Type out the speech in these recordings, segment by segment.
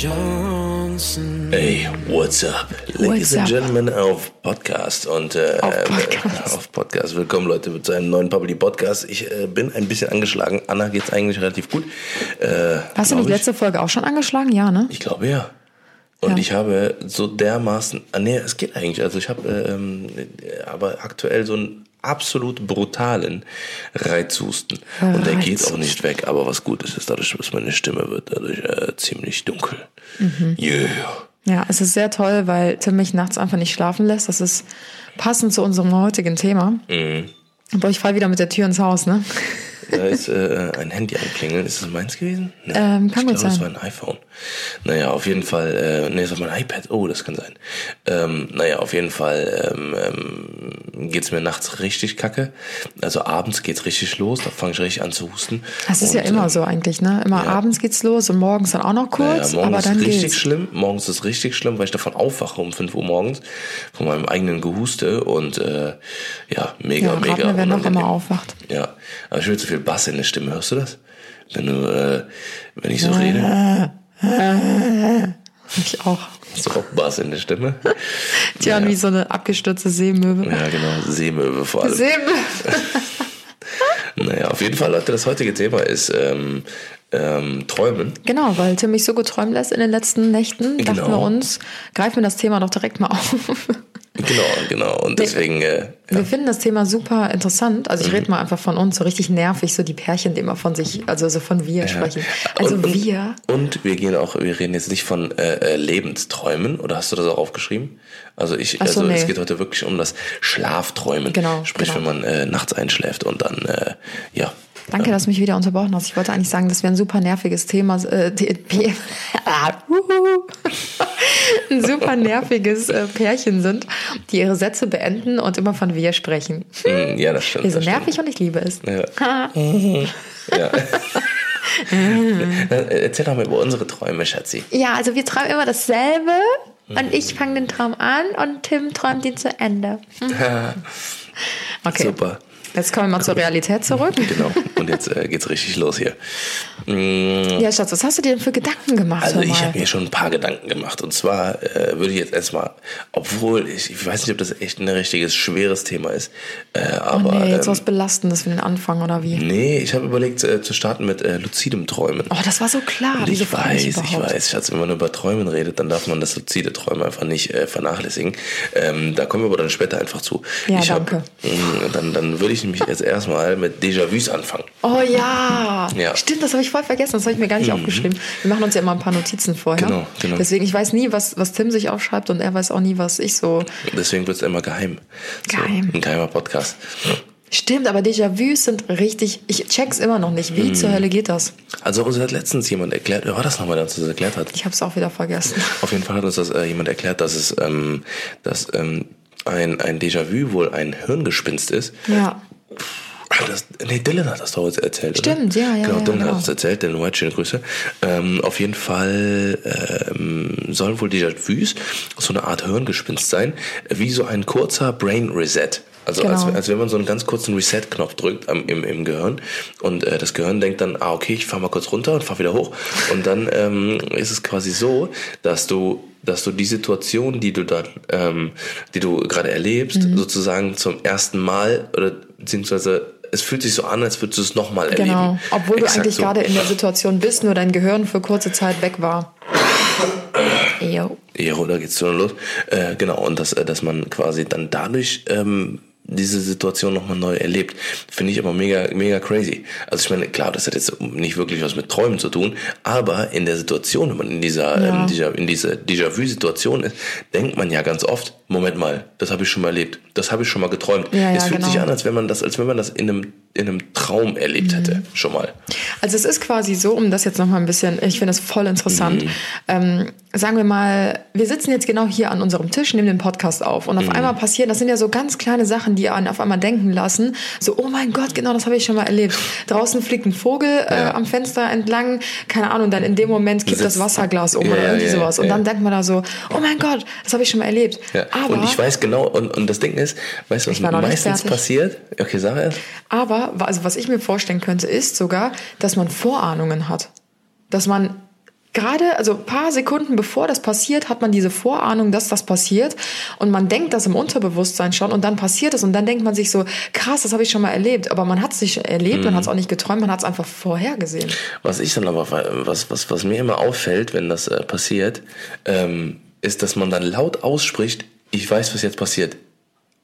Johnsons. Hey, what's up? Ladies What's and up? Gentlemen auf Podcast und äh, Auf äh, Podcast. auf Podcast. Willkommen Leute zu einem neuen Public Podcast. Ich äh, bin ein bisschen angeschlagen. Anna geht's eigentlich relativ gut. Äh, Hast du nicht letzte Folge auch schon angeschlagen? Ja, ne? Ich, glaube ja. Und Ja. ich habe so dermaßen, ah, nee, es geht eigentlich. Also ich habe ähm, äh, aber aktuell so einen absolut brutalen Reizhusten. Und der geht auch nicht weg. Aber was gut ist, ist dadurch, dass meine Stimme wird dadurch äh, ziemlich dunkel. Mhm. Yeah. Ja, es ist sehr toll, weil Tim mich nachts einfach nicht schlafen lässt. Das ist passend zu unserem heutigen Thema. Mhm. Aber ich fall wieder mit der Tür ins Haus, ne? Da ist äh, ein Handy anklingeln. Ist es meins gewesen? Nee, Ähm, kann ich glaube, es war ein iPhone. Naja, auf jeden Fall, äh, nee, es war mein iPad. Oh, das kann sein. Ähm, naja, auf jeden Fall ähm, ähm, geht's mir nachts richtig kacke. Also abends geht's richtig los, da fange ich richtig an zu husten. Das ist ja Und, immer ähm, so eigentlich, ne? Immer ja. abends geht's los und morgens dann auch noch Naja, kurz, morgens aber dann ist richtig geht's. schlimm. Morgens ist richtig schlimm, weil ich davon aufwache um 5 Uhr morgens von meinem eigenen Gehuste und äh, ja, mega, Ja, mega. mir, wer noch immer aufwacht. Ja, aber ich will zu viel Bass in der Stimme. Hörst du das? Wenn du, äh, wenn ich so rede, Ich auch. hast du auch Bass in der Stimme? Tja, wie so eine abgestürzte Seemöwe. Ja, genau. Seemöwe vor allem. Seemöwe. Naja, auf jeden Fall, Leute, das heutige Thema ist ähm, ähm, Träumen. Genau, weil Tim mich so gut träumen lässt in den letzten Nächten, dachten Genau. wir uns, greifen wir das Thema doch direkt mal auf. Genau, genau. Und deswegen, äh, Wir finden das Thema super interessant. Also ich rede mal einfach von uns, so richtig nervig, so die Pärchen, die immer von sich, also so von wir sprechen. Also und, wir. Und wir gehen auch, wir reden jetzt nicht von äh, äh, Lebensträumen, oder hast du das auch aufgeschrieben? Also ich, so, also es nee. geht heute wirklich um das Schlafträumen. Genau, Sprich, genau. wenn man äh, nachts einschläft und dann, äh, ja. Danke, dass du mich wieder unterbrochen hast. Ich wollte eigentlich sagen, dass wir ein super nerviges Thema, äh, die- die- Uhu. ein super nerviges äh, Pärchen sind, die ihre Sätze beenden und immer von wir sprechen. Mm, Ja, das stimmt. Wir sind das stimmt. nervig und ich liebe es. Ja. ja. Äh, Erzähl doch mal über unsere Träume, Schatzi. Ja, also wir träumen immer dasselbe und ich fange den Traum an und Tim träumt ihn zu Ende. Okay. Super. Jetzt kommen wir mal zur Realität zurück. Genau. Und jetzt äh, geht's richtig los hier. Mm, Ja, Schatz, was hast du dir denn für Gedanken gemacht? Also ich habe mir schon ein paar Gedanken gemacht. Und zwar äh, würde ich jetzt erstmal, obwohl ich, ich weiß nicht, ob das echt ein richtiges, schweres Thema ist, äh, oh aber nee, jetzt ähm, was Belastendes für den Anfang oder wie? nee, ich habe überlegt äh, zu starten mit äh, luzidem Träumen. Oh, das war so klar. Und ich weiß, ich weiß, Schatz, wenn man über Träumen redet, dann darf man das luzide Träumen einfach nicht äh, vernachlässigen. Ähm, da kommen wir aber dann später einfach zu. Ja, ich danke. mh, dann, dann würde ich nämlich jetzt erstmal mit Déjà-vus anfangen. Oh ja. Ja. Mhm. Stimmt, das habe ich voll vergessen. Das habe ich mir gar nicht aufgeschrieben. Wir machen uns ja immer ein paar Notizen vorher. Genau, genau. Deswegen, ich weiß nie, was, was Tim sich aufschreibt und er weiß auch nie, was ich so. Deswegen wird es immer geheim. Geheim. So, ein geheimer Podcast. Stimmt, aber Déjà-vus sind richtig. Ich check's immer noch nicht. Mhm. Wie zur Hölle geht das? Also uns hat letztens jemand erklärt, wer war das nochmal, der uns das erklärt hat? Ich habe es auch wieder vergessen. Auf jeden Fall hat uns das äh, jemand erklärt, dass es ähm, dass, ähm, ein, ein Déjà-vu wohl ein Hirngespinst ist. Ja. Das, nee, Dylan hat das doch jetzt erzählt, Stimmt, oder? ja, ja, Genau, ja, Dylan genau. hat es erzählt, Dylan White, schöne Grüße. Ähm, auf jeden Fall ähm, sollen wohl Déjà-vus so eine Art Hirngespinst sein, wie so ein kurzer Brain Reset. Also als, Genau. als wenn man so einen ganz kurzen Reset-Knopf drückt am, im, im Gehirn und äh, das Gehirn denkt dann, ah okay, ich fahr mal kurz runter und fahr wieder hoch. Und dann ähm, ist es quasi so, dass du dass du die Situation, die du dann, ähm, die du gerade erlebst, Mhm. sozusagen zum ersten Mal oder beziehungsweise es fühlt sich so an, als würdest du es nochmal erleben. Genau. Obwohl du Exakt eigentlich so. gerade in der Situation bist, nur dein Gehirn für kurze Zeit weg war. Jo. Ja, oder geht's schon los? Äh, genau, und dass, äh, dass man quasi dann dadurch ähm, diese Situation nochmal neu erlebt, finde ich aber mega, mega crazy. Also ich meine, klar, das hat jetzt nicht wirklich was mit Träumen zu tun, aber in der Situation, wenn man in dieser, Ja. ähm, dieser in dieser Déjà-vu-Situation ist, denkt man ja ganz oft, Moment mal, das habe ich schon mal erlebt, das habe ich schon mal geträumt. Ja, ja, es fühlt sich genau. an, als wenn man das, als wenn man das in einem, in einem Traum erlebt hätte, schon mal. Also es ist quasi so, um das jetzt noch mal ein bisschen, ich finde es voll interessant. Mhm. Ähm, sagen wir mal, wir sitzen jetzt genau hier an unserem Tisch, nehmen den Podcast auf und auf Mhm. einmal passieren, das sind ja so ganz kleine Sachen, die einen auf einmal denken lassen, so, oh mein Gott, genau das habe ich schon mal erlebt. Draußen fliegt ein Vogel äh, Ja. am Fenster entlang, keine Ahnung, dann in dem Moment kippt das Wasserglas um Ja, oder irgendwie ja, sowas. Und dann denkt man da so, oh mein Gott, das habe ich schon mal erlebt. Ja. Aber, und ich weiß genau, und, und das Ding ist, weißt du, was meistens passiert? Okay, sag erst. aber also was ich mir vorstellen könnte, ist sogar, dass man Vorahnungen hat. Dass man gerade, also ein paar Sekunden bevor das passiert, hat man diese Vorahnung, dass das passiert. Und man denkt das im Unterbewusstsein schon und dann passiert es. Und dann denkt man sich so, krass, das habe ich schon mal erlebt. Aber man hat es nicht erlebt, Mhm. man hat es auch nicht geträumt, man hat es einfach vorhergesehen. Was ich dann aber, was, was, was mir immer auffällt, wenn das äh, passiert, ähm, ist, dass man dann laut ausspricht, ich weiß, was jetzt passiert.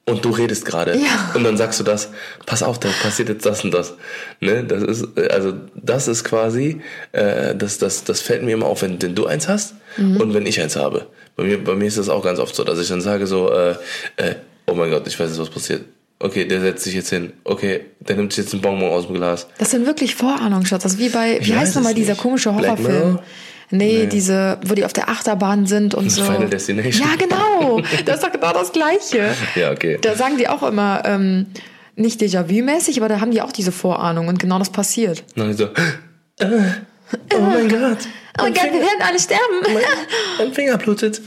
Und du redest gerade. Ja. Und dann sagst du das, pass auf, da passiert jetzt das und das. Ne? Das ist, äh, also, das ist quasi, äh, das, das, das fällt mir immer auf, wenn, wenn du eins hast Mhm. und wenn ich eins habe. Bei mir, bei mir ist das auch ganz oft so, dass ich dann sage so, äh, äh, oh mein Gott, ich weiß jetzt, was passiert. Okay, der setzt sich jetzt hin. Okay, der nimmt sich jetzt einen Bonbon aus dem Glas. Das sind wirklich Vorahnungen, Schatz. Das ist wie bei, wie Ich heißt nochmal es dieser komische Horrorfilm? Nee, Nee. diese, wo die auf der Achterbahn sind und so. Final Destination. Ja, genau. Das ist doch genau das Gleiche. Ja, okay. Da sagen die auch immer, ähm, nicht Déjà-vu-mäßig, aber da haben die auch diese Vorahnung und genau das passiert. Dann so, äh, oh mein Gott. Oh mein Gott, wir werden alle sterben. Mein Finger blutet.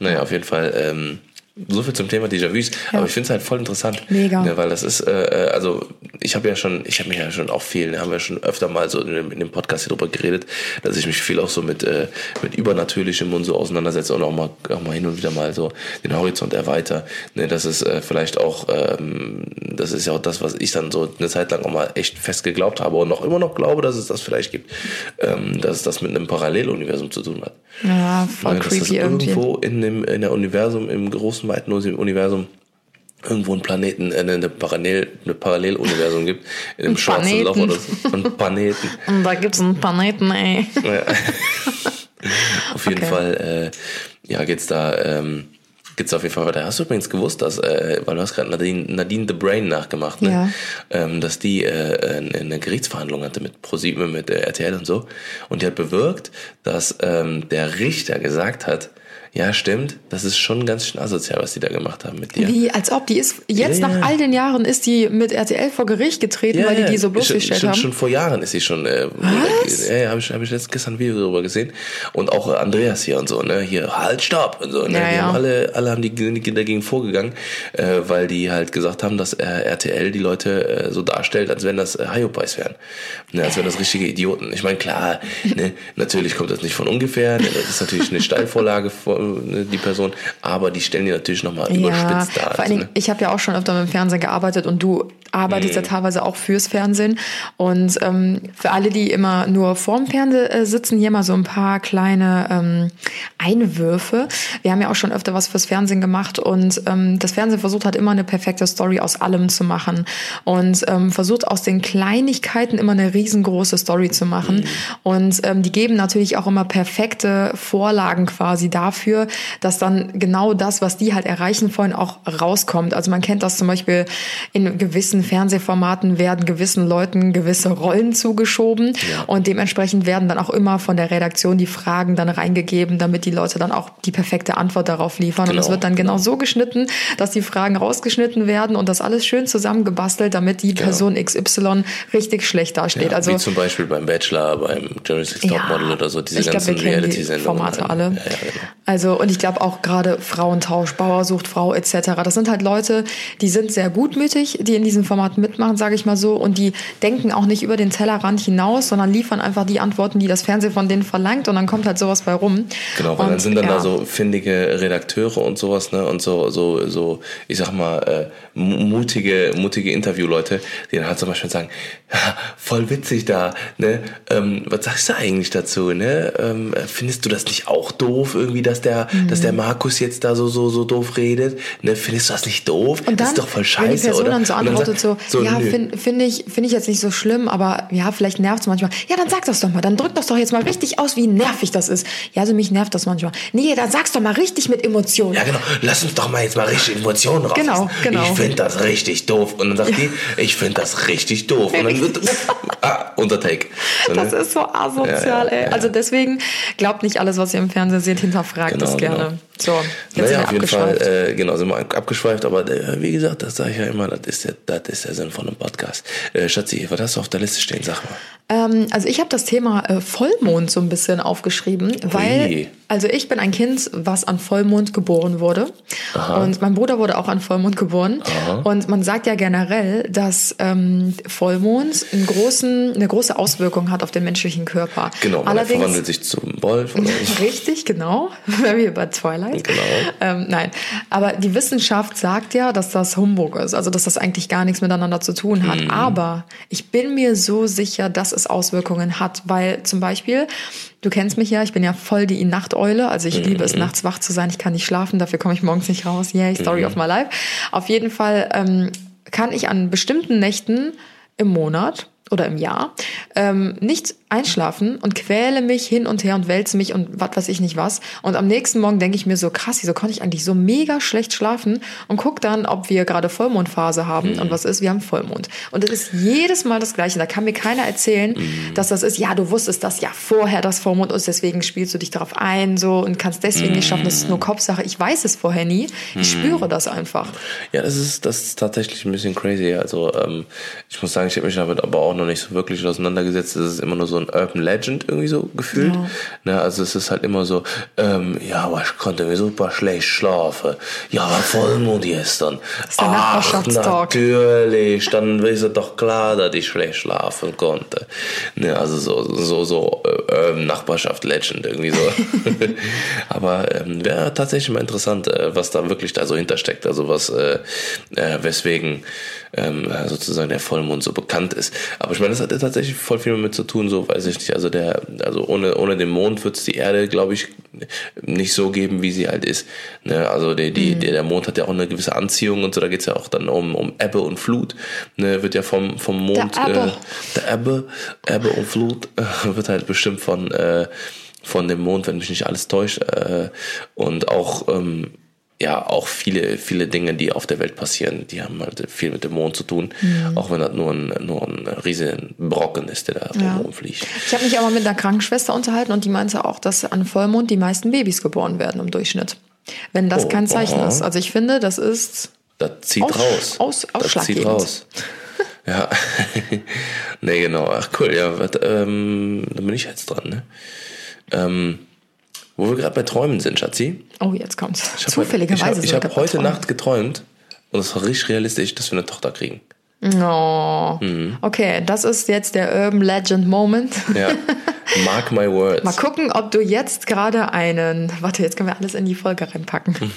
Naja, auf jeden Fall. Ähm, so viel zum Thema Déjà-vus. Ja. Aber ich finde es halt voll interessant. Mega. Ja, weil das ist, äh, äh, also ich habe ja schon, ich habe mich ja schon auch viel, haben wir schon öfter mal so in dem, in dem Podcast hier drüber geredet, dass ich mich viel auch so mit, äh, mit Übernatürlichem und so auseinandersetze und auch mal, auch mal hin und wieder mal so den Horizont erweiter. Ne, das ist äh, vielleicht auch, ähm, das ist ja auch das, was ich dann so eine Zeit lang auch mal echt fest geglaubt habe und noch immer noch glaube, dass es das vielleicht gibt, ähm, dass es das mit einem Paralleluniversum zu tun hat. Ja, voll Ja, dass das creepy irgendwie. irgendwo in dem in der Universum, im großen, weiten Universum, irgendwo einen Planeten, äh, eine, Parallel, eine Paralleluniversum gibt, in einem Ein schwarzen Loch Planeten. oder so. Ein Planeten. Und da gibt's einen Planeten, ey. Ja. auf jeden Okay. Fall, äh, ja, geht's da, ähm, geht's auf jeden Fall weiter. Hast du übrigens gewusst, dass, äh, weil du hast gerade Nadine, Nadine the Brain nachgemacht, ne? Ja. ähm, dass die äh, eine eine Gerichtsverhandlung hatte mit ProSieben, mit äh, RTL und so. Und die hat bewirkt, dass ähm, der Richter gesagt hat, ja, stimmt, das ist schon ganz schön asozial, was die da gemacht haben mit dir. Wie, als ob die ist, jetzt Ja, ja. nach all den Jahren ist die mit RTL vor Gericht getreten, weil die die so bloßgestellt schon, haben. Schon vor Jahren ist sie schon. Äh, Was? Ja, ja, habe ich, hab ich letztens gestern ein Video darüber gesehen. Und auch Andreas hier und so, ne? Hier, halt, stopp! Und so, ne? Ja, ja. haben alle, alle haben die, die dagegen vorgegangen, äh, weil die halt gesagt haben, dass äh, RTL die Leute äh, so darstellt, als wenn das äh, Hyopies wären. Ne? Als wären das richtige Idioten. Ich meine, klar, ne? natürlich kommt das nicht von ungefähr. Ne? Das ist natürlich eine Steilvorlage für ne, die Person, aber die stellen die natürlich nochmal Ja, überspitzt dar. vor allen also, Dingen, ne? ich habe ja auch schon öfter mit dem Fernsehen gearbeitet und du arbeitest Mhm. ja teilweise auch fürs Fernsehen. Und ähm, für alle, die immer nur vorm Fernseher äh, sitzen, hier mal so ein paar kleine ähm, Einwürfe. Wir haben ja auch schon öfter was fürs Fernsehen gemacht und ähm, das Fernsehen versucht halt immer eine perfekte Story aus allem zu machen und ähm, versucht aus den Kleinigkeiten immer eine riesengroße Story zu machen. Und ähm, die geben natürlich auch immer perfekte Vorlagen quasi dafür, dass dann genau das, was die halt erreichen wollen, auch rauskommt. Also man kennt das zum Beispiel in gewissen Fernsehformaten werden gewissen Leuten gewisse Rollen zugeschoben und dementsprechend werden dann auch immer von der Redaktion die Fragen dann reingegeben, damit die Leute dann auch die perfekte Antwort darauf liefern. und Genau, es wird dann genau so geschnitten, dass die Fragen rausgeschnitten werden und das alles schön zusammengebastelt, damit die Person XY richtig schlecht dasteht. Genau. Ja, also wie zum Beispiel beim Bachelor, beim Jerry's Next Topmodel oder so, diese ich ganzen wir kennen die Reality-Sendungen. Formate alle. Ja, ja, genau. Also und ich glaube auch gerade Frauentausch, Bauer sucht Frau etc. Das sind halt Leute, die sind sehr gutmütig, die in diesen Formaten mitmachen, sage ich mal so, und die denken auch nicht über den Tellerrand hinaus, sondern liefern einfach die Antworten, die das Fernsehen von denen verlangt, und dann kommt halt sowas bei rum. Genau, weil und, dann sind dann ja. da so findige Redakteure und sowas, ne, und so, so, so, ich sag mal, äh, mu- mutige, mutige Interviewleute, die dann halt zum Beispiel sagen, ja, voll witzig da, ne, ähm, was sagst du eigentlich dazu, ne, ähm, findest du das nicht auch doof, irgendwie, dass der, dass Mhm. der Markus jetzt da so, so, so doof redet, ne, findest du das nicht doof? Und das dann, ist doch voll wenn die scheiße, Person oder? dann so antwortet und so, So, ja, finde find ich, find ich jetzt nicht so schlimm, aber ja, vielleicht nervt es manchmal. Ja, dann sag das doch mal. Dann drück das doch jetzt mal richtig aus, wie nervig das ist. Ja, also mich nervt das manchmal. Nee, dann sag's doch mal richtig mit Emotionen. Ja, genau. Lass uns doch mal jetzt mal richtig Emotionen raus. Genau, genau. Ich finde das richtig doof. Und dann sagt die, ich finde das richtig doof. Und dann wird, ah, Untertake. So, ne? Das ist so asozial, Ja, ja, ey. ja. Also deswegen glaubt nicht alles, was ihr im Fernsehen seht, hinterfragt Genau, es gerne. genau. So, jetzt Naja, sind auf wir jeden Fall, äh, genau, sind wir ab- abgeschweift, aber äh, wie gesagt, das sage ich ja immer, das ist der, das ist der Sinn von einem Podcast. Äh, Schatzi, was hast du auf der Liste stehen, sag mal. Ähm, also ich habe das Thema äh, Vollmond so ein bisschen aufgeschrieben, weil also ich bin ein Kind, was an Vollmond geboren wurde und mein Bruder wurde auch an Vollmond geboren und man sagt ja generell, dass ähm, Vollmond einen großen, eine große Auswirkung hat auf den menschlichen Körper. Genau, man verwandelt sich zum Wolf. Richtig, genau. Wenn wir bei Twilight. Genau. Ähm, nein, aber die Wissenschaft sagt ja, dass das Humbug ist, also dass das eigentlich gar nichts miteinander zu tun hat. Aber ich bin mir so sicher, dass es Auswirkungen hat, weil zum Beispiel, du kennst mich ja, ich bin ja voll die Nachteule, also ich liebe es, nachts wach zu sein, ich kann nicht schlafen, dafür komme ich morgens nicht raus. Yay, Story of my life. Auf jeden Fall ähm, kann ich an bestimmten Nächten im Monat oder im Jahr ähm, nicht einschlafen und quäle mich hin und her und wälze mich und was weiß ich nicht was. Und am nächsten Morgen denke ich mir so, krass, wieso konnte ich eigentlich so mega schlecht schlafen und guck dann, ob wir gerade Vollmondphase haben und was ist, wir haben Vollmond. Und es ist jedes Mal das Gleiche. Da kann mir keiner erzählen, dass das ist, ja, du wusstest das ja vorher, dass Vollmond ist, deswegen spielst du dich darauf ein so und kannst deswegen nicht schaffen. Das ist nur Kopfsache. Ich weiß es vorher nie. Ich spüre das einfach. Ja, das ist, das ist tatsächlich ein bisschen crazy. Also ähm, ich muss sagen, ich habe mich damit aber auch noch nicht so wirklich auseinandergesetzt. Das ist immer nur so ein Urban Legend irgendwie so gefühlt. Ja. Ne, also es ist halt immer so, ähm, ja, aber ich konnte mir super schlecht schlafen. Ja, aber Vollmond gestern. Ach, natürlich. Dann ist es doch klar, dass ich schlecht schlafen konnte. Ne, also so, so, so äh, Nachbarschaft Legend irgendwie so. aber ähm, wäre tatsächlich mal interessant, äh, was da wirklich da so hintersteckt. Also was, äh, äh, weswegen ähm, sozusagen der Vollmond so bekannt ist. Aber ich meine, das hat ja tatsächlich voll viel damit zu tun, so weiß ich nicht. Also der, also ohne, ohne den Mond wird es die Erde, glaube ich, nicht so geben, wie sie halt ist. Ne? Also die, die, der, der Mond hat ja auch eine gewisse Anziehung und so, da geht's ja auch dann um, um Ebbe und Flut. Ne? Wird ja vom, vom Mond, Der Ebbe. Äh, der Ebbe, Ebbe und Flut äh, wird halt bestimmt von, äh, von dem Mond, wenn mich nicht alles täuscht. Äh, und auch, ähm, ja, auch viele, viele Dinge, die auf der Welt passieren, die haben halt viel mit dem Mond zu tun. Auch wenn das nur ein, nur ein riesen Brocken ist, der da Ja. rumfliegt. Ich habe mich aber mit einer Krankenschwester unterhalten und die meinte auch, dass an Vollmond die meisten Babys geboren werden im Durchschnitt. Wenn das Oh, kein Zeichen aha. ist. Also ich finde, das ist Das zieht Aus- raus. aus- das zieht raus. Ja. nee, genau. Ach cool, ja, wat, ähm, dann bin ich jetzt dran, ne? Ähm, wo wir gerade bei Träumen sind, Schatzi. Oh, jetzt kommt's. Ich Zufälligerweise. Ich habe hab heute Nacht geträumt und es war richtig realistisch, dass wir eine Tochter kriegen. Oh. Mhm. Okay, das ist jetzt der Urban Legend Moment. Ja. Mark my words. Mal gucken, ob du jetzt gerade einen. Warte, jetzt können wir alles in die Folge reinpacken.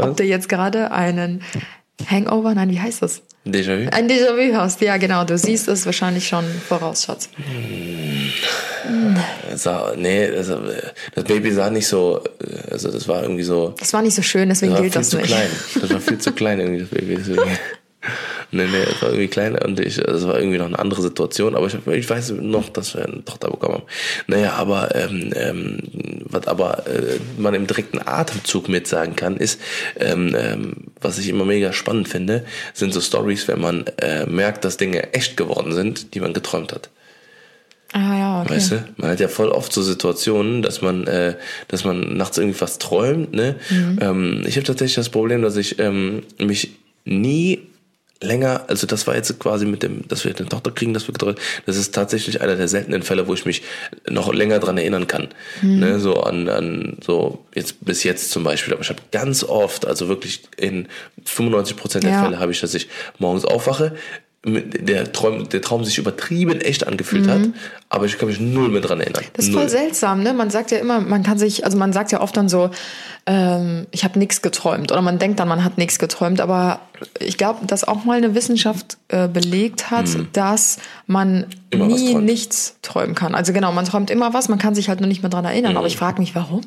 ob du jetzt gerade einen Hangover, nein, wie heißt das? Déjà-vu? Ein Déjà-vu hast. Ja, genau. Du siehst es wahrscheinlich schon voraus, Schatz. Sah, nee, das, das Baby sah nicht so, also das war irgendwie so, Das war nicht so schön, deswegen das war gilt viel das zu nicht. klein. Das war viel zu klein irgendwie, das Baby. Deswegen. Nee, nee, es war irgendwie klein und ich, es war irgendwie noch eine andere Situation, aber ich, ich weiß noch, dass wir eine Tochter bekommen haben. Naja, aber ähm, ähm, was aber äh, man im direkten Atemzug mit sagen kann, ist, ähm, ähm, was ich immer mega spannend finde, sind so Stories, wenn man äh, merkt, dass Dinge echt geworden sind, die man geträumt hat. Ah ja, okay. Weißt du? Man hat ja voll oft so Situationen, dass man, äh, dass man nachts irgendwie was träumt. Ne? Ähm, ich habe tatsächlich das Problem, dass ich ähm, mich nie länger, also das war jetzt quasi mit dem, dass wir eine Tochter kriegen, dass wir geträumt, das ist tatsächlich einer der seltenen Fälle, wo ich mich noch länger dran erinnern kann. Ne? So an, an so jetzt bis jetzt zum Beispiel. Aber ich habe ganz oft, also wirklich in 95 Prozent der Ja. Fälle habe ich, dass ich morgens aufwache, der Traum, der Traum sich übertrieben echt angefühlt hat, aber ich kann mich null mehr dran erinnern. Mhm. Das ist null. voll seltsam, ne? Man sagt ja immer, man kann sich, also man sagt ja oft dann so, ähm, ich habe nichts geträumt oder man denkt dann, man hat nichts geträumt, aber ich glaube, dass auch mal eine Wissenschaft äh, belegt hat, dass man Mhm. Immer nie nichts träumen kann. Also genau, man träumt immer was, man kann sich halt nur nicht mehr dran erinnern. Mhm. Aber ich frage mich, warum?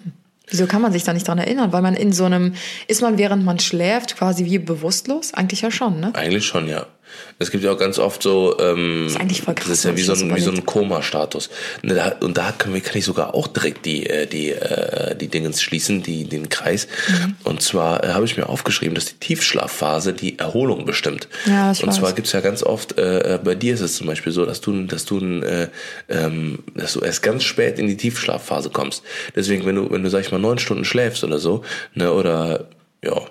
Wieso kann man sich da nicht dran erinnern? Weil man in so einem, ist man während man schläft quasi wie bewusstlos? Eigentlich ja schon, ne? Eigentlich schon, ja. Es gibt ja auch ganz oft so, ähm, ist eigentlich voll krass, das ist ja wie so das ein, wie so ein. Koma-Status. Ne, da- Und da kann, kann ich sogar auch direkt die, äh, die, äh, die Dingens schließen, die, den Kreis. Mhm. Und zwar äh, habe ich mir aufgeschrieben, dass die Tiefschlafphase die Erholung bestimmt. Ja, ich Und zwar weiß. gibt's ja ganz oft, äh, bei dir ist es zum Beispiel so, dass du, dass du, äh, ähm, dass du erst ganz spät in die Tiefschlafphase kommst. Deswegen, wenn du, wenn du, sag ich mal, neun Stunden schläfst oder so, ne, oder, ja,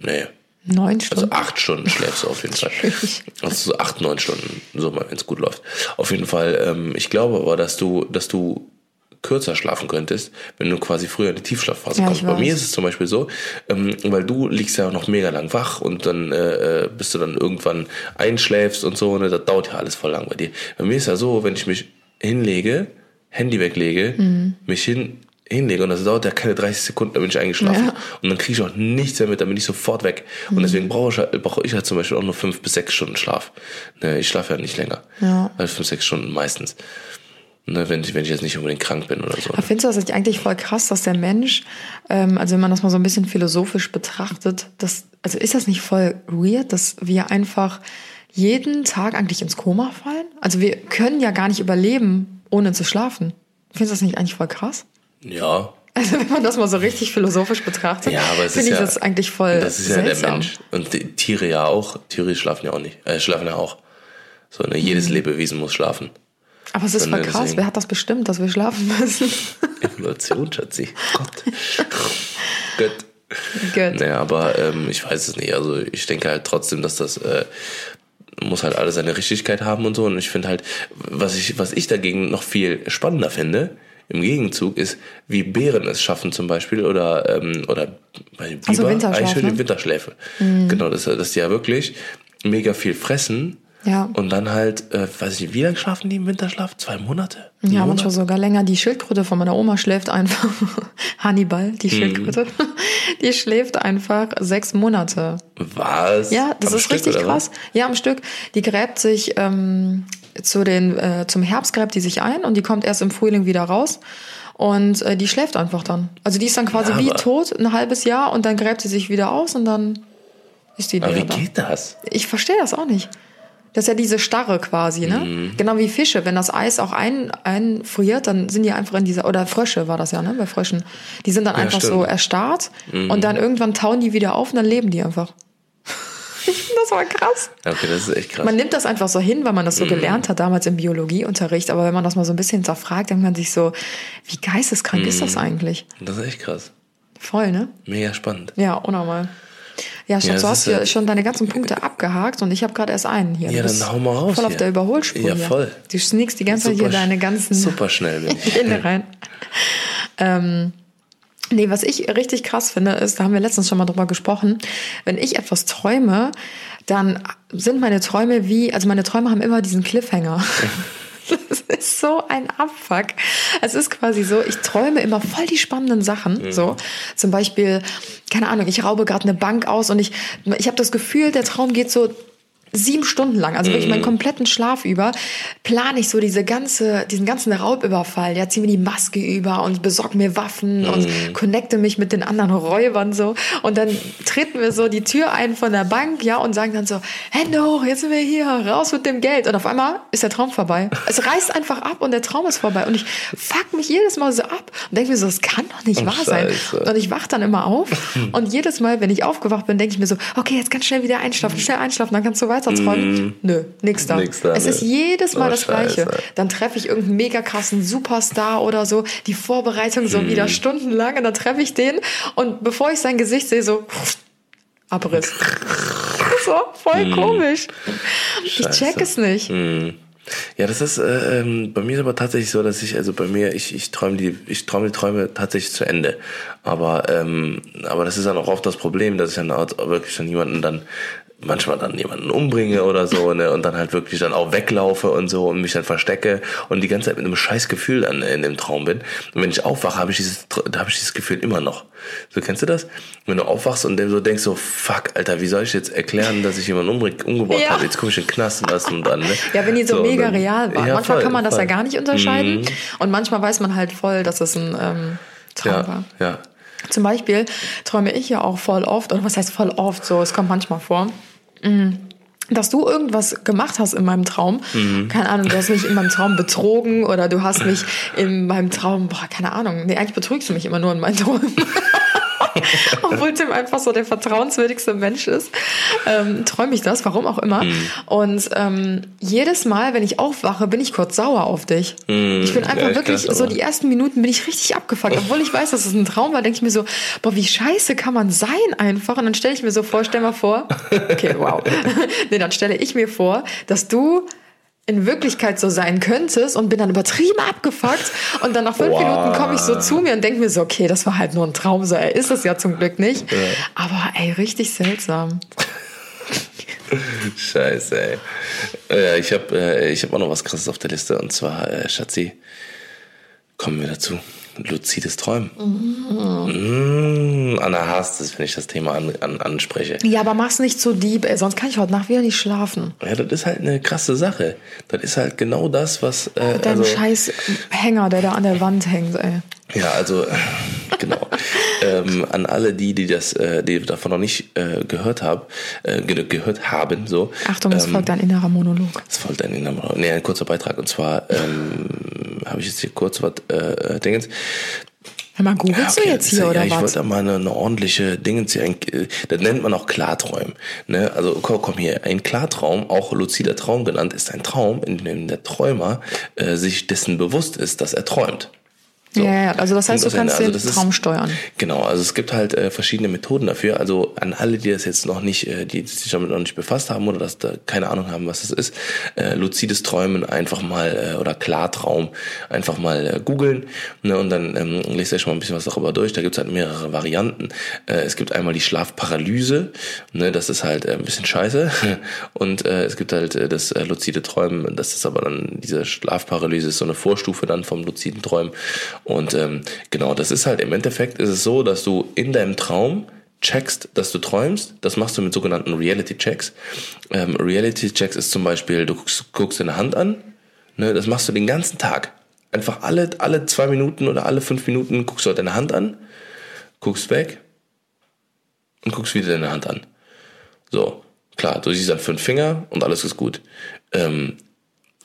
nee, Neun also Stunden. acht Stunden schläfst du auf jeden Fall. Also so acht, neun Stunden, so mal, wenn es gut läuft. Auf jeden Fall, ähm, ich glaube aber, dass du, dass du kürzer schlafen könntest, wenn du quasi früher in die Tiefschlafphase Ja, kommst. Bei mir ist es zum Beispiel so, ähm, weil du liegst ja noch mega lang wach und dann äh, äh, bist du dann irgendwann einschläfst und so, ne, das dauert ja alles voll lang bei dir. Bei mir ist ja so, wenn ich mich hinlege, Handy weglege, Mhm. mich hin, hinlege und das dauert ja keine 30 Sekunden, dann bin ich eingeschlafen. Ja. Und dann kriege ich auch nichts mehr mit, dann bin ich sofort weg. Und deswegen brauche ich, halt- brauche ich halt zum Beispiel auch nur fünf bis sechs Stunden Schlaf. Ne, ich schlafe ja nicht länger. Ja. Also fünf, sechs Stunden meistens. Ne, wenn, ich, wenn ich jetzt nicht unbedingt krank bin oder so. Aber findest du das nicht eigentlich voll krass, dass der Mensch, ähm, also wenn man das mal so ein bisschen philosophisch betrachtet, dass, also ist das nicht voll weird, dass wir einfach jeden Tag eigentlich ins Koma fallen? Also wir können ja gar nicht überleben, ohne zu schlafen. Findest du das nicht eigentlich voll krass? Ja. Also wenn man das mal so richtig philosophisch betrachtet, Ja, finde ich ja, das eigentlich voll Das ist ja der. Mensch. Und die Tiere ja auch. Tiere schlafen ja auch nicht. Äh, schlafen ja auch. So, ne, jedes Lebewesen muss schlafen. Aber es ist So, voll ne, krass. deswegen. Wer hat das bestimmt, dass wir schlafen müssen? Evolution, Schatzi. Gott. Gott. Gut. Naja, aber ähm, ich weiß es nicht. Also ich denke halt trotzdem, dass das äh, muss halt alles seine Richtigkeit haben und so. Und ich finde halt, was ich, was ich dagegen noch viel spannender finde, im Gegenzug ist, wie Bären es schaffen zum Beispiel oder ähm, oder bei Biber, Also Winterschlaf, Eichhörnchen, ne? Mhm. Winterschläfe. Genau, dass, dass die ja wirklich mega viel fressen Ja. und dann halt, äh, weiß ich nicht, wie lange schlafen die im Winterschlaf? Zwei Monate? Ein Ja, Monat? manchmal sogar länger. Die Schildkröte von meiner Oma schläft einfach. Hannibal, die Schildkröte, die schläft einfach sechs Monate. Was? Ja, das Am ist Stück, richtig oder was? krass. Ja, am Stück. Die gräbt sich ähm, zu den, äh, zum Herbst gräbt die sich ein und die kommt erst im Frühling wieder raus. Und äh, die schläft einfach dann. Also die ist dann quasi Ja, wie aber- tot ein halbes Jahr und dann gräbt sie sich wieder aus und dann ist die Aber wieder wie da. geht das? Ich verstehe das auch nicht. Das ist ja diese Starre quasi, ne? Mhm. Genau wie Fische. Wenn das Eis auch ein, einfriert, dann sind die einfach in dieser, oder Frösche war das ja, ne? Bei Fröschen. Die sind dann einfach stimmt. Mhm. so erstarrt und dann irgendwann tauen die wieder auf und dann leben die einfach. Das mal krass. Okay, das ist echt krass. Man nimmt das einfach so hin, weil man das Mhm. so gelernt hat damals im Biologieunterricht. Aber wenn man das mal so ein bisschen hinterfragt, denkt man sich so, wie geisteskrank ist Mhm. das eigentlich? das ist echt krass. Voll, ne? Mega spannend. Ja, unnormal. Ja, Schatz, Ja, du hast ist hier ja- schon deine ganzen Punkte abgehakt und ich habe gerade erst einen hier. Ja, dann hau mal raus Voll auf hier. der Überholspur Ja, hier. voll. Du sneakst die ganze Zeit hier Super deine ganzen super schnell bin ich. Rein. ähm, nee, was ich richtig krass finde, ist, da haben wir letztens schon mal drüber gesprochen, wenn ich etwas träume, dann sind meine Träume wie, also meine Träume haben immer diesen Cliffhanger. Das ist so ein Abfuck. Es ist quasi so, ich träume immer voll die spannenden Sachen. So, zum Beispiel, keine Ahnung, ich raube gerade eine Bank aus und ich, ich habe das Gefühl, der Traum geht so sieben Stunden lang, also wirklich meinen kompletten Schlaf über, plane ich so diese ganze, diesen ganzen Raubüberfall. Ja, ziehe mir die Maske über und besorg mir Waffen und connecte mich mit den anderen Räubern so. Und dann treten wir so die Tür ein von der Bank, ja, und sagen dann so, Hände hoch, jetzt sind wir hier, raus mit dem Geld. Und auf einmal ist der Traum vorbei. Es reißt einfach ab und der Traum ist vorbei. Und ich fuck mich jedes Mal so ab und denke mir so, das kann doch nicht Oh, wahr sein. Scheiße. Und ich wach dann immer auf und jedes Mal, wenn ich aufgewacht bin, denke ich mir so, okay, jetzt ganz schnell wieder einschlafen, schnell einschlafen, dann kannst du weiter träumen. Nö, nix da. Mm. Nix da, es ne? ist jedes Mal Oh, das Gleiche. Scheiße. Dann treffe ich irgendeinen mega krassen Superstar oder so, die Vorbereitung so Mm. wieder stundenlang und dann treffe ich den und bevor ich sein Gesicht sehe, so Abriss. so, voll komisch. Ich Mm. Scheiße. check es nicht. Ja, das ist äh, ähm, bei mir ist aber tatsächlich so, dass ich also bei mir ich ich träume die ich träume die Träume tatsächlich zu Ende. Aber ähm, aber das ist dann auch oft das Problem, dass ich dann auch wirklich dann jemanden dann manchmal dann jemanden umbringe oder so ne und dann halt wirklich dann auch weglaufe und so und mich dann verstecke und die ganze Zeit mit einem scheiß Gefühl dann in dem Traum bin. Und wenn ich aufwache, habe ich dieses da habe ich dieses Gefühl immer noch. So kennst du das? Wenn du aufwachst und dann so denkst so fuck, Alter, wie soll ich jetzt erklären, dass ich jemanden umbring, umgebracht Ja. habe? Jetzt komme ich in den Knast und das und dann, ne? Ja, wenn die so, und mega dann- real waren. Ja, manchmal voll, kann man das voll. ja gar nicht unterscheiden. Mhm. Und manchmal weiß man halt voll, dass es ein ähm, Traum war. Ja, ja. Zum Beispiel träume ich ja auch voll oft, oder was heißt voll oft so, es kommt manchmal vor, mm, dass du irgendwas gemacht hast in meinem Traum. Mhm. Keine Ahnung, du hast mich in meinem Traum betrogen oder du hast mich in meinem Traum, boah, keine Ahnung. Nee, eigentlich betrügst du mich immer nur in meinen Träumen. Obwohl Tim einfach so der vertrauenswürdigste Mensch ist, ähm, träume ich das, warum auch immer. Mhm. Und ähm, jedes Mal, wenn ich aufwache, bin ich kurz sauer auf dich. Ich bin einfach Mhm. Ja, ich wirklich, so die ersten Minuten bin ich richtig abgefuckt. Obwohl ich weiß, dass es ein Traum war, denke ich mir so, boah, wie scheiße kann man sein einfach. Und dann stelle ich mir so vor, stell mal vor, okay, wow. nee, dann stelle ich mir vor, dass du in Wirklichkeit so sein könntest und bin dann übertrieben abgefuckt und dann nach fünf Wow. Minuten komme ich so zu mir und denke mir so, okay, das war halt nur ein Traum, so er ist es ja zum Glück nicht. Aber ey, richtig seltsam. Scheiße, ey. Äh, ich habe äh, ich hab auch noch was krasses auf der Liste und zwar, äh, Schatzi, kommen wir dazu. Luzides Träumen. Mm. Anna hasst es, wenn ich das Thema an, an, anspreche. Ja, aber mach's nicht so deep, ey, sonst kann ich heute Nacht wieder nicht schlafen. Ja, das ist halt eine krasse Sache. Das ist halt genau das, was. Äh, Mit deinem also, scheiß Hänger, der da an der Wand hängt, ey. Ja, also genau. ähm, an alle die, die das, äh, die davon noch nicht äh, gehört haben, äh, ge gehört haben, so. Achtung, es ähm, folgt ein innerer Monolog. Es folgt ein, nee, ein kurzer Beitrag und zwar ähm, habe ich jetzt hier kurz was äh, Dingens. Hör mal, googelst Ja, okay, du jetzt hier ja, oder ich was? wollte da mal eine, eine ordentliche Dingens hier, ein, äh, das nennt man auch Klarträumen. Ne? Also komm, komm hier, ein Klartraum, auch luzider Traum genannt, ist ein Traum, in dem der Träumer äh, sich dessen bewusst ist, dass er träumt. So. Ja, ja, also das heißt, du kannst also den ist- Traum steuern. Genau, also es gibt halt äh, verschiedene Methoden dafür. Also an alle, die das jetzt noch nicht, äh, die sich damit noch nicht befasst haben oder das da keine Ahnung haben, was das ist, äh, luzides Träumen einfach mal äh, oder Klartraum einfach mal äh, googeln ne, und dann ähm, lest euch mal ein bisschen was darüber durch. Da gibt's halt mehrere Varianten. Äh, es gibt einmal die Schlafparalyse, ne, das ist halt äh, ein bisschen scheiße. Und äh, es gibt halt äh, das äh, luzide Träumen, das ist aber dann diese Schlafparalyse ist so eine Vorstufe dann vom luziden Träumen. Und ähm, genau, das ist halt im Endeffekt ist es so, dass du in deinem Traum checkst, dass du träumst. Das machst du mit sogenannten Reality-Checks. Ähm, Reality-Checks ist zum Beispiel, du guckst, guckst deine Hand an. Ne, das machst du den ganzen Tag. Einfach alle, alle zwei Minuten oder alle fünf Minuten guckst du halt deine Hand an, guckst weg und guckst wieder deine Hand an. So, klar, du siehst dann fünf Finger und alles ist gut. Ähm,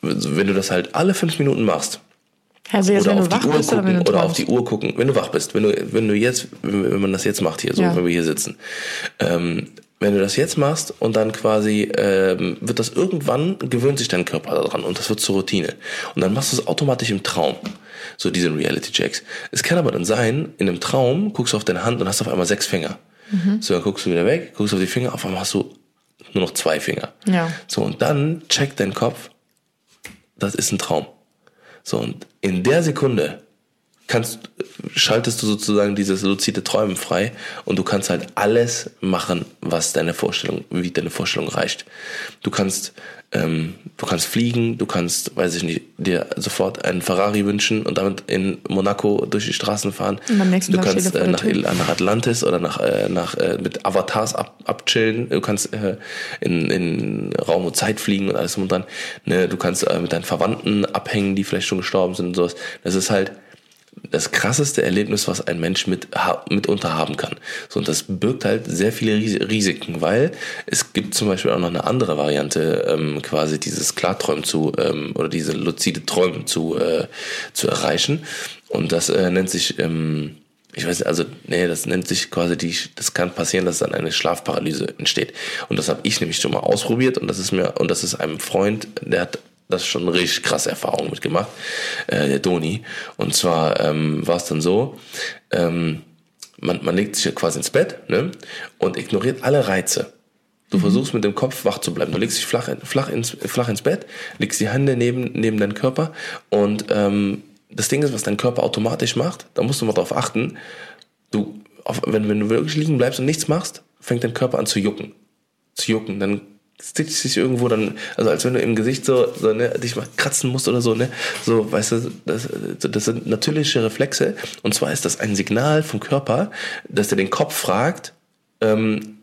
wenn du das halt alle fünf Minuten machst, Also jetzt, oder wenn auf du die wach Uhr bist oder gucken wenn du oder auf die Uhr gucken, wenn du wach bist, wenn du wenn du jetzt wenn man das jetzt macht hier so, Ja. wenn wir hier sitzen, ähm, wenn du das jetzt machst und dann quasi ähm, wird das irgendwann gewöhnt sich dein Körper daran und das wird zur Routine und dann machst du es automatisch im Traum. So diese Reality Checks. Es kann aber dann sein, in einem Traum guckst du auf deine Hand und hast auf einmal sechs Finger. Mhm. So dann guckst du wieder weg, guckst auf die Finger, auf einmal hast du nur noch zwei Finger. Ja. So und dann checkt dein Kopf, das ist ein Traum. So, und in der Sekunde kannst, schaltest du sozusagen dieses luzide Träumen frei und du kannst halt alles machen, was deine Vorstellung, wie deine Vorstellung reicht. Du kannst, ähm, du kannst fliegen, du kannst, weiß ich nicht, dir sofort einen Ferrari wünschen und damit in Monaco durch die Straßen fahren. Du Tag kannst äh, nach, nach Atlantis oder nach, äh, nach äh, mit Avatars ab, abchillen. Du kannst äh, in, in Raum und Zeit fliegen und alles drum und dran. Ne? Du kannst äh, mit deinen Verwandten abhängen, die vielleicht schon gestorben sind und sowas. Das ist halt das krasseste Erlebnis, was ein Mensch mit, mitunter haben kann. So, und das birgt halt sehr viele Ris Risiken, weil es gibt zum Beispiel auch noch eine andere Variante, ähm, quasi dieses Klarträumen zu, ähm, oder diese luzide Träumen zu, äh, zu erreichen. Und das äh, nennt sich, ähm, ich weiß nicht, also, nee, das nennt sich quasi die, das kann passieren, dass dann eine Schlafparalyse entsteht. Und das habe ich nämlich schon mal ausprobiert und das ist mir, und das ist einem Freund, der hat das schon richtig krasse Erfahrungen mitgemacht, äh, der Doni. Und zwar ähm, war es dann so, ähm, man, man legt sich ja quasi ins Bett ne, und ignoriert alle Reize. Du versuchst mit dem Kopf wach zu bleiben. Du legst dich flach, flach, ins, flach ins Bett, legst die Hände neben, neben deinen Körper und ähm, das Ding ist, was dein Körper automatisch macht, da musst du mal drauf achten, du, auf, wenn, wenn du wirklich liegen bleibst und nichts machst, fängt dein Körper an zu jucken. Zu jucken, dann stitcht sich irgendwo dann, also als wenn du im Gesicht so, so ne, dich mal kratzen musst oder so, ne? So, weißt du, das, das sind natürliche Reflexe. Und zwar ist das ein Signal vom Körper, dass er den Kopf fragt, ähm,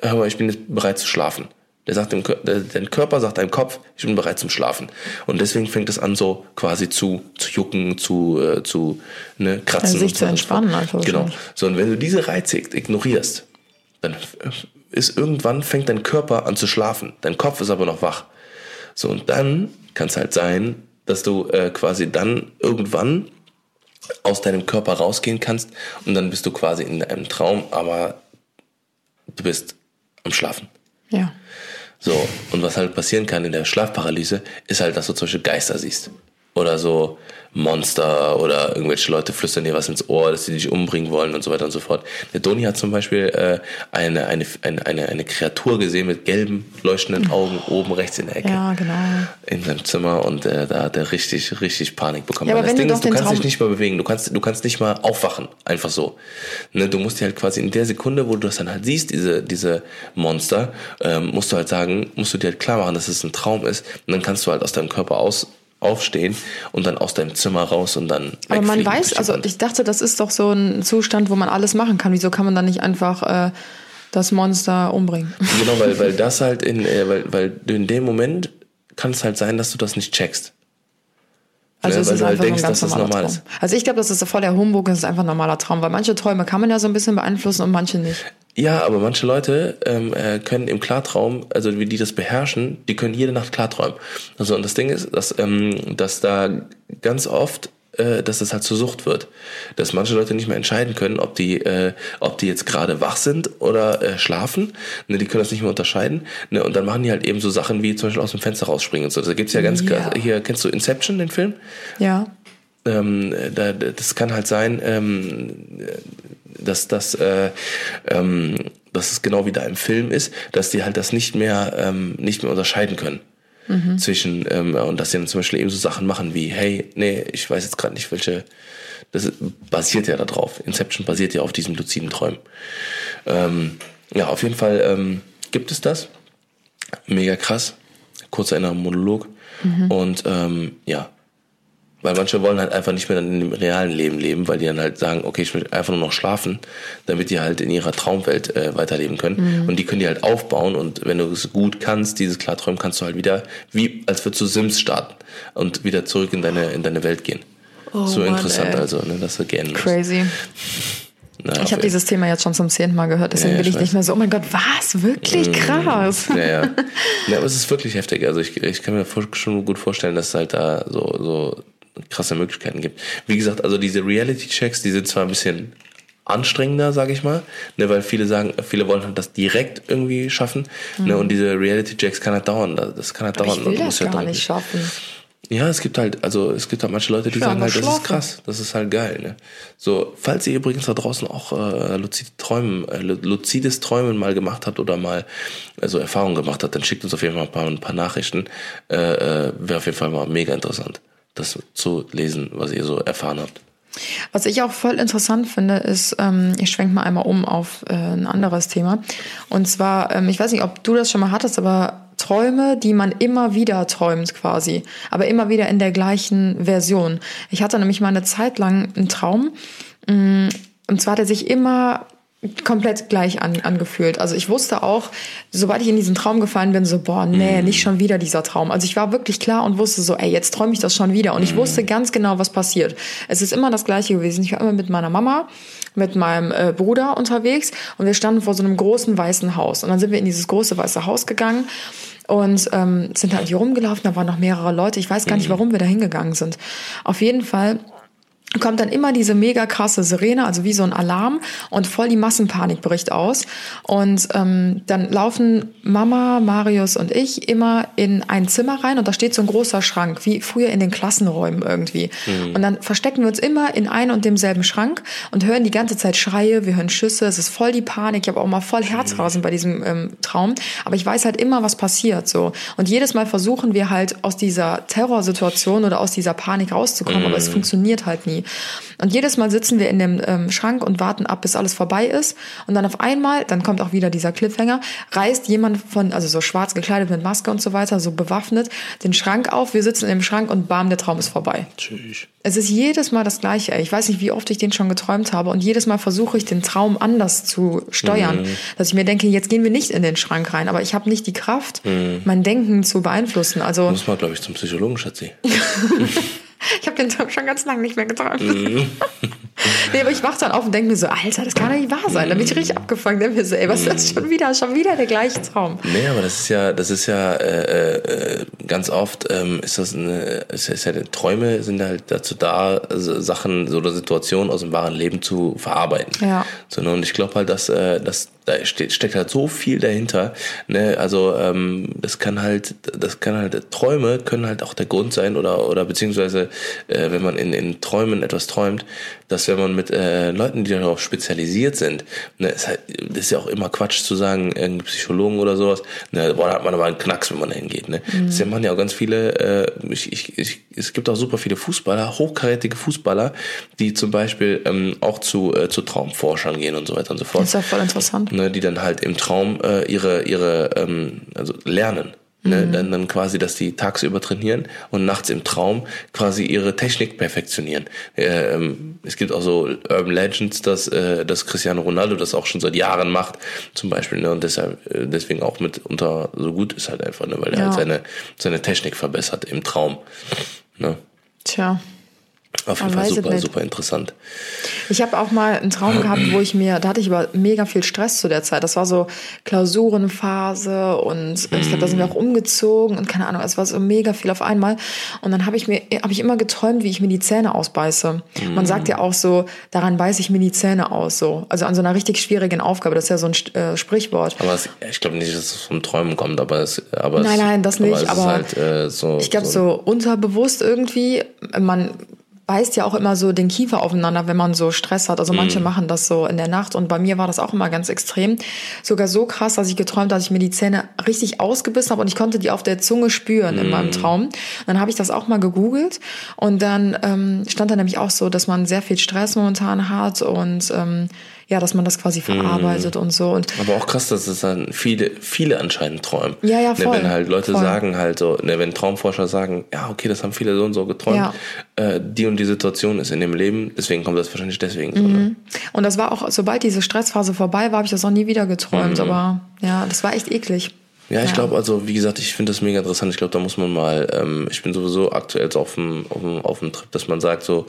hör mal, ich bin jetzt bereit zu schlafen. Der sagt dem, der, dein Körper sagt deinem Kopf, ich bin bereit zum Schlafen. Und deswegen fängt es an, so quasi zu, zu jucken, zu, äh, zu ne, kratzen. Also sich und zu entspannen einfach Genau. So, und wenn du diese Reize ignorierst, dann ist irgendwann fängt dein Körper an zu schlafen. Dein Kopf ist aber noch wach. So, und dann kann es halt sein, dass du äh, quasi dann irgendwann aus deinem Körper rausgehen kannst und dann bist du quasi in einem Traum, aber du bist am Schlafen. Ja. So, und was halt passieren kann in der Schlafparalyse, ist halt, dass du zum Beispiel Geister siehst. Oder so Monster oder irgendwelche Leute flüstern dir was ins Ohr, dass sie dich umbringen wollen und so weiter und so fort. Der Doni hat zum Beispiel äh, eine, eine, eine, eine, eine Kreatur gesehen mit gelben, leuchtenden Augen oben rechts in der Ecke. Ja, genau. In seinem Zimmer und äh, da hat er richtig, richtig Panik bekommen. Ja, aber das Ding du ist, du kannst dich Traum- nicht mal bewegen, du kannst, du kannst nicht mal aufwachen, einfach so. Ne, du musst dir halt quasi in der Sekunde, wo du das dann halt siehst, diese, diese Monster, ähm, musst du halt sagen, musst du dir halt klar machen, dass es ein Traum ist. Und dann kannst du halt aus deinem Körper aus aufstehen und dann aus deinem Zimmer raus und dann Aber man weiß, also ich dachte, das ist doch so ein Zustand, wo man alles machen kann. Wieso kann man dann nicht einfach äh, das Monster umbringen? Genau, weil, weil das halt in, äh, weil, weil du in dem Moment kann es halt sein, dass du das nicht checkst. Also es weil ist halt einfach denkst, ein ganz dass das normaler normal Traum. ist. Also ich glaube, das ist voll der Humbug, es ist einfach ein normaler Traum, weil manche Träume kann man ja so ein bisschen beeinflussen und manche nicht. Ja, aber manche Leute ähm, äh, können im Klartraum, also wie die das beherrschen, die können jede Nacht klarträumen. Also und das Ding ist, dass, ähm, dass da ganz oft äh, dass es halt zur Sucht wird. Dass manche Leute nicht mehr entscheiden können, ob die, äh, ob die jetzt gerade wach sind oder äh, schlafen. Ne, die können das nicht mehr unterscheiden. Ne, und dann machen die halt eben so Sachen wie zum Beispiel aus dem Fenster rausspringen und so. Da gibt's ja ganz Ja. hier, kennst du Inception, den Film? Ja. Ähm, da, das kann halt sein, ähm, dass das, äh, ähm, dass es genau wie da im Film ist, dass die halt das nicht mehr, ähm, nicht mehr unterscheiden können. Zwischen, ähm, und dass sie dann zum Beispiel eben so Sachen machen wie, hey, nee, ich weiß jetzt gerade nicht, welche, das basiert ja darauf. Inception basiert ja auf diesem luziden Träumen. Ähm, ja, auf jeden Fall ähm, gibt es das. Mega krass. Kurzer innerer Monolog. Und ähm, ja, weil manche wollen halt einfach nicht mehr dann in dem realen Leben leben, weil die dann halt sagen, okay, ich will einfach nur noch schlafen, damit die halt in ihrer Traumwelt äh, weiterleben können. Und die können die halt aufbauen und wenn du es gut kannst, dieses Klarträumen, kannst du halt wieder, wie als würdest du Sims starten und wieder zurück in deine, in deine Welt gehen. so Mann, interessant ey. also, ne, dass du gerne Crazy. Na, Ich habe dieses Thema jetzt schon zum zehnten Mal gehört, deswegen Ja, bin ich ich nicht mehr so, oh mein Gott, was? Wirklich krass. Ja, ja. ja, aber es ist wirklich heftig. Also ich, ich kann mir schon gut vorstellen, dass halt da so, so krasse Möglichkeiten gibt. Wie gesagt, also diese Reality-Checks, die sind zwar ein bisschen anstrengender, sage ich mal, ne, weil viele sagen, viele wollen halt das direkt irgendwie schaffen, ne, und diese Reality-Checks kann halt dauern, das kann halt Aber dauern. ich will das ja gar dran- nicht schaffen. ja, es gibt halt, also es gibt halt manche Leute, die sagen halt, das ist krass, das ist halt geil, ne? So, falls ihr übrigens da draußen auch äh, luzide Träumen, äh, lu- luzides Träumen mal gemacht habt oder mal also Erfahrungen gemacht habt, dann schickt uns auf jeden Fall ein paar, ein paar Nachrichten. Äh, äh, Wäre auf jeden Fall mal mega interessant, das zu lesen, was ihr so erfahren habt. Was ich auch voll interessant finde, ist, ähm, ich schwenke mal einmal um auf äh, ein anderes Thema. Und zwar, ähm, ich weiß nicht, ob du das schon mal hattest, aber Träume, die man immer wieder träumt quasi, aber immer wieder in der gleichen Version. Ich hatte nämlich mal eine Zeit lang einen Traum, mh, und zwar hat er sich immer komplett gleich an, angefühlt. Also ich wusste auch, sobald ich in diesen Traum gefallen bin, so, boah, nee, nicht schon wieder dieser Traum. Also ich war wirklich klar und wusste so, ey, jetzt träume ich das schon wieder. Und ich wusste ganz genau, was passiert. Es ist immer das Gleiche gewesen. Ich war immer mit meiner Mama, mit meinem äh, Bruder unterwegs und wir standen vor so einem großen weißen Haus. Und dann sind wir in dieses große weiße Haus gegangen und ähm, sind halt hier rumgelaufen. Da waren noch mehrere Leute. Ich weiß gar nicht, warum wir da hingegangen sind. Auf jeden Fall kommt dann immer diese mega krasse Sirene, also wie so ein Alarm und voll die Massenpanik bricht aus. Und ähm, dann laufen Mama, Marius und ich immer in ein Zimmer rein und da steht so ein großer Schrank, wie früher in den Klassenräumen irgendwie. Und dann verstecken wir uns immer in ein und demselben Schrank und hören die ganze Zeit Schreie, wir hören Schüsse, es ist voll die Panik. Ich habe auch mal voll Herzrasen bei diesem ähm, Traum, aber ich weiß halt immer, was passiert so. Und jedes Mal versuchen wir halt aus dieser Terrorsituation oder aus dieser Panik rauszukommen, aber es funktioniert halt nie. Und jedes Mal sitzen wir in dem ähm, Schrank und warten ab, bis alles vorbei ist. Und dann auf einmal, dann kommt auch wieder dieser Cliffhanger, reißt jemand von, also so schwarz gekleidet mit Maske und so weiter, so bewaffnet, den Schrank auf. Wir sitzen im Schrank und bam, der Traum ist vorbei. Tschüss. Es ist jedes Mal das Gleiche. ey. Ich weiß nicht, wie oft ich den schon geträumt habe. Und jedes Mal versuche ich, den Traum anders zu steuern. Dass ich mir denke, jetzt gehen wir nicht in den Schrank rein. Aber ich habe nicht die Kraft, mein Denken zu beeinflussen. Also Muss man, glaube ich, zum Psychologen, Schatzi. Ich habe den Traum schon ganz lange nicht mehr geträumt. Mhm. nee, aber ich wach dann auf und denke mir so, Alter, das kann doch nicht wahr sein. Da bin ich richtig abgefangen. Denke mir so, ey, was ist das schon wieder? Schon wieder der gleiche Traum. Nee, aber das ist ja, das ist ja äh, äh, ganz oft ähm, ist das eine, ist, ist ja Träume sind halt dazu da, also Sachen oder Situationen aus dem wahren Leben zu verarbeiten. Ja. So, ne, und ich glaube halt, dass, äh, dass da steht, steckt halt so viel dahinter. Ne? Also ähm, das kann halt, das kann halt Träume können halt auch der Grund sein oder oder beziehungsweise äh, wenn man in, in Träumen etwas träumt, dass wenn man mit äh, Leuten, die darauf spezialisiert sind, ne, ist halt, das ist ja auch immer Quatsch zu sagen, irgendein Psychologen oder sowas, ne, boah, da hat man aber einen Knacks, wenn man da hingeht. Ne? Mhm. Das machen ja auch ganz viele, äh, ich, ich, ich, es gibt auch super viele Fußballer, hochkarätige Fußballer, die zum Beispiel ähm, auch zu, äh, zu Traumforschern gehen und so weiter und so fort Das ist ja voll interessant. Ne, die dann halt im Traum äh, ihre ihre ähm, also lernen. Ne, dann, dann quasi, dass die tagsüber trainieren und nachts im Traum quasi ihre Technik perfektionionieren. Äh, ähm, es gibt auch so Urban Legends, dass, äh, dass Cristiano Ronaldo das auch schon seit Jahren macht, zum Beispiel, ne, und deshalb äh, deswegen auch mitunter so gut ist halt einfach, ne, weil er Ja. halt seine seine Technik verbessert im Traum. Ne? Tja. Auf jeden Fall super, super interessant. Ich habe auch mal einen Traum gehabt, wo ich mir, da hatte ich aber mega viel Stress zu der Zeit. Das war so Klausurenphase und ich glaube, da sind wir auch umgezogen und keine Ahnung, es war so mega viel auf einmal. Und dann habe ich mir, habe ich immer geträumt, wie ich mir die Zähne ausbeiße. Man sagt ja auch so, daran beiße ich mir die Zähne aus, so. Also an so einer richtig schwierigen Aufgabe. Das ist ja so ein äh, Sprichwort. Aber es, ich glaube nicht, dass es vom Träumen kommt, aber es, aber Nein, nein, das nicht, Aber aber ist halt äh, so. Ich glaube, so unterbewusst irgendwie, man beißt ja auch immer so den Kiefer aufeinander, wenn man so Stress hat. Also manche machen das so in der Nacht und bei mir war das auch immer ganz extrem. Sogar so krass, dass ich geträumt, dass ich mir die Zähne richtig ausgebissen habe und ich konnte die auf der Zunge spüren in meinem Traum. Dann habe ich das auch mal gegoogelt und dann ähm, stand da nämlich auch so, dass man sehr viel Stress momentan hat und ähm, ja, dass man das quasi verarbeitet und so. Und Aber auch krass, dass es dann viele, viele anscheinend träumen. Ja, ja, Ne, voll. wenn halt Leute Voll. sagen halt so, ne, wenn Traumforscher sagen, ja, okay, das haben viele so und so geträumt, Ja. äh, die und die Situation ist in dem Leben, deswegen kommt das wahrscheinlich deswegen so. Mhm. Ne? Und das war auch, sobald diese Stressphase vorbei war, habe ich das auch nie wieder geträumt. Aber ja, das war echt eklig. Ja, ich glaube, also wie gesagt, ich finde das mega interessant. Ich glaube, da muss man mal, ähm, ich bin sowieso aktuell so auf dem, auf dem, auf dem Trip, dass man sagt, so,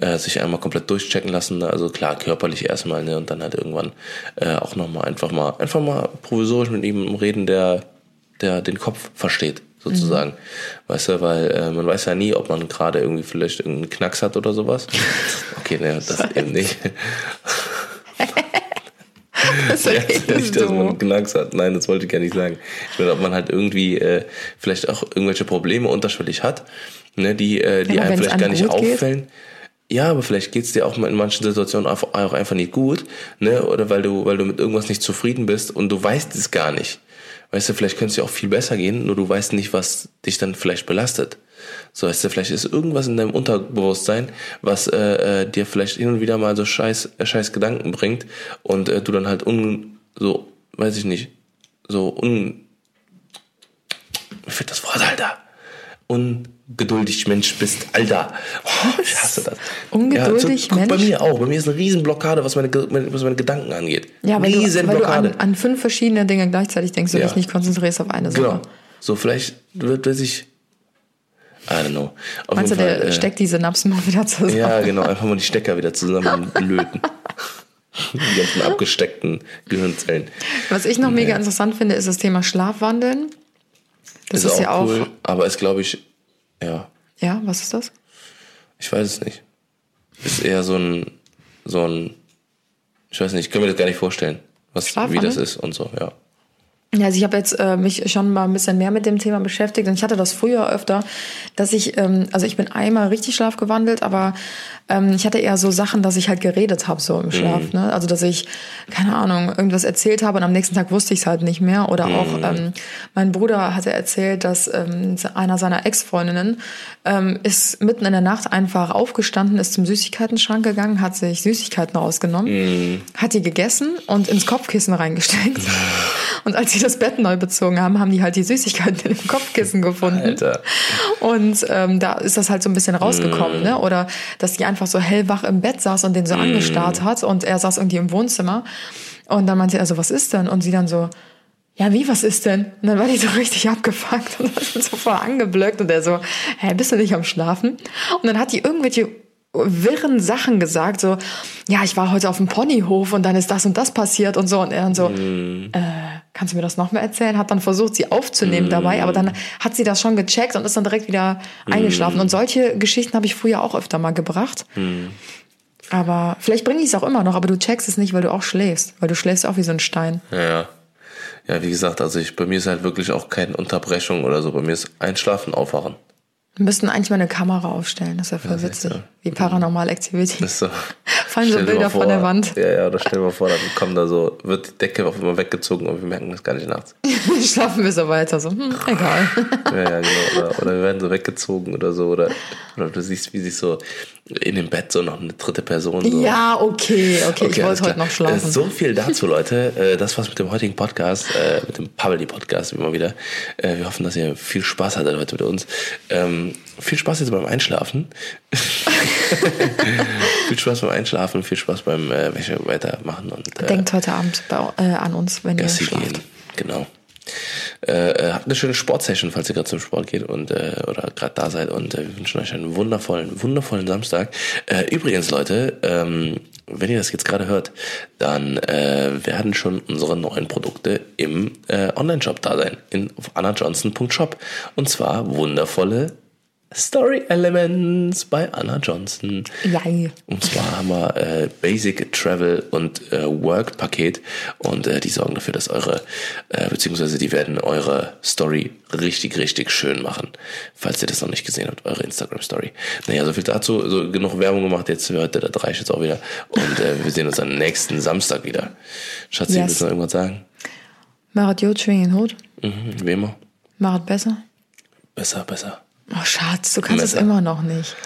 äh, sich einmal komplett durchchecken lassen. Also klar, körperlich erstmal, ne, und dann halt irgendwann äh, auch nochmal einfach mal, einfach mal provisorisch mit ihm reden, der, der den Kopf versteht, sozusagen. Weißt du, weil äh, man weiß ja nie, ob man gerade irgendwie vielleicht irgendeinen Knacks hat oder sowas. Okay, ne, das eben nicht. Das Ja, nicht, dass man Knacks hat. Nein, das wollte ich gar nicht sagen. Ich meine, ob man halt irgendwie äh, vielleicht auch irgendwelche Probleme unterschwellig hat, ne, die, äh, die Ja, einem vielleicht gar nicht gut geht? Ja, aber vielleicht geht's dir auch in manchen Situationen auch einfach nicht gut, ne? Oder weil du, weil du mit irgendwas nicht zufrieden bist und du weißt es gar nicht. Weißt du, vielleicht könnte es dir auch viel besser gehen, nur du weißt nicht, was dich dann vielleicht belastet. So, weißt du, vielleicht ist irgendwas in deinem Unterbewusstsein, was äh, äh, dir vielleicht hin und wieder mal so scheiß, äh, scheiß Gedanken bringt und äh, du dann halt un, so, weiß ich nicht, so un, mir fehlt das Wort, Alter, ungeduldig Mensch bist, Alter. Oh, ich hasse das. Ungeduldig guck, Bei Mensch? mir auch. Bei mir ist eine Riesenblockade, was meine, was meine Gedanken angeht. Ja, weil du, weil du Riesenblockade. an, an fünf verschiedene Dinge gleichzeitig denkst und Ja. dich nicht konzentrierst auf eine Sache. Genau. So, vielleicht wird er sich. I don't know. Auf Meinst du, der äh, steckt die Synapsen mal wieder zusammen? Ja, genau. Einfach mal die Stecker wieder zusammenlöten. die ganzen abgesteckten Gehirnzellen. Was ich noch mega interessant finde, ist das Thema Schlafwandeln. Das ist, auch ja auch. cool, aber ist, glaube ich, ja, Ja, was ist das? ich weiß es nicht. Ist eher so ein, so ein, ich weiß nicht, ich kann mir das gar nicht vorstellen, was, wie das ist und so, ja. Ja, also ich habe jetzt äh, mich schon mal ein bisschen mehr mit dem Thema beschäftigt und ich hatte das früher öfter, dass ich, ähm, also ich bin einmal richtig schlafgewandelt, aber ähm, ich hatte eher so Sachen, dass ich halt geredet habe so im Schlaf, ne? Also dass ich keine Ahnung irgendwas erzählt habe und am nächsten Tag wusste ich es halt nicht mehr oder auch ähm, mein Bruder hatte erzählt, dass ähm, einer seiner Ex-Freundinnen ähm, ist mitten in der Nacht einfach aufgestanden, ist zum Süßigkeitenschrank gegangen, hat sich Süßigkeiten rausgenommen, hat die gegessen und ins Kopfkissen reingesteckt. Und als sie das Bett neu bezogen haben, haben die halt die Süßigkeiten in dem Kopfkissen gefunden. Alter. Und ähm, da ist das halt so ein bisschen rausgekommen, ne? Oder dass die einfach so hellwach im Bett saß und den so angestarrt hat und er saß irgendwie im Wohnzimmer. Und dann meinte er so, was ist denn? Und sie dann so, ja, wie, was ist denn? Und dann war die so richtig abgefuckt und so voll angeblöckt und er so, hä, bist du nicht am Schlafen? Und dann hat die irgendwelche wirren Sachen gesagt, so, ja, ich war heute auf dem Ponyhof und dann ist das und das passiert und so. Und er dann so, äh, kannst du mir das noch mal erzählen? Hat dann versucht, sie aufzunehmen dabei, aber dann hat sie das schon gecheckt und ist dann direkt wieder eingeschlafen. Und solche Geschichten habe ich früher auch öfter mal gebracht. Aber vielleicht bringe ich es auch immer noch, aber du checkst es nicht, weil du auch schläfst, weil du schläfst auch wie so ein Stein. Ja, ja. Ja, wie gesagt, also ich, bei mir ist halt wirklich auch keine Unterbrechung oder so. Bei mir ist Einschlafen, Aufwachen. Wir müssten eigentlich mal eine Kamera aufstellen, das wäre voll ist witzig. so. Wie Paranormal Activity. Ist so. Fallen so Bilder vor, von der Wand. Ja, ja, oder stell dir mal vor, dann kommt da so, wird die Decke auf einmal weggezogen und wir merken das gar nicht nachts. Schlafen wir so weiter, so, hm, egal. Ja, ja, genau. Oder, oder wir werden so weggezogen oder so. Oder, oder du siehst, wie sich so in dem Bett so noch eine dritte Person so. Ja, okay, okay, ich alles wollte heute noch schlafen. Äh, So viel dazu, Leute. Äh, Das war's mit dem heutigen Podcast, äh, mit dem Paveli Podcast, wie immer wieder. Wir hoffen, dass ihr viel Spaß hattet heute mit uns. Ähm, Viel Spaß jetzt beim Einschlafen. viel Spaß beim Einschlafen, viel Spaß beim äh, Wäsche weitermachen und äh, Denkt heute Abend bei, äh, an uns, wenn Gassi ihr schlaft. gehen. Genau. Äh, äh, habt eine schöne Sportsession, falls ihr gerade zum Sport geht und äh, oder gerade da seid und äh, wir wünschen euch einen wundervollen, wundervollen Samstag. Äh, übrigens, Leute, ähm, wenn ihr das jetzt gerade hört, dann äh, werden schon unsere neuen Produkte im äh, Online-Shop da sein, in, auf annajohnson.shop. Und zwar wundervolle Story Elements bei Anna Johnson. Ja. Und zwar haben wir äh, Basic Travel und äh, Work Paket und äh, die sorgen dafür, dass eure, äh, beziehungsweise die werden eure Story richtig, richtig schön machen. Falls ihr das noch nicht gesehen habt, eure Instagram Story. Naja, so viel dazu, so genug Werbung gemacht, jetzt hört der Dreieck jetzt auch wieder. Und äh, wir sehen uns am nächsten Samstag wieder. Schatzi, Yes. willst du noch irgendwas sagen? Macht Jod schwingen Hut. Mhm, wie immer. Macht besser. Besser, besser. Oh, Schatz, du kannst es Besser. immer noch nicht.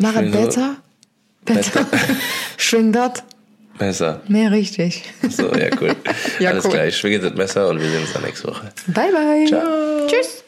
Schwing so. besser. Besser. Schwing das. Besser. Mehr richtig. So, ja, cool. Ja, Alles cool. klar, ich schwinge das Messer und wir sehen uns dann nächste Woche. Bye, bye. Ciao. Tschüss.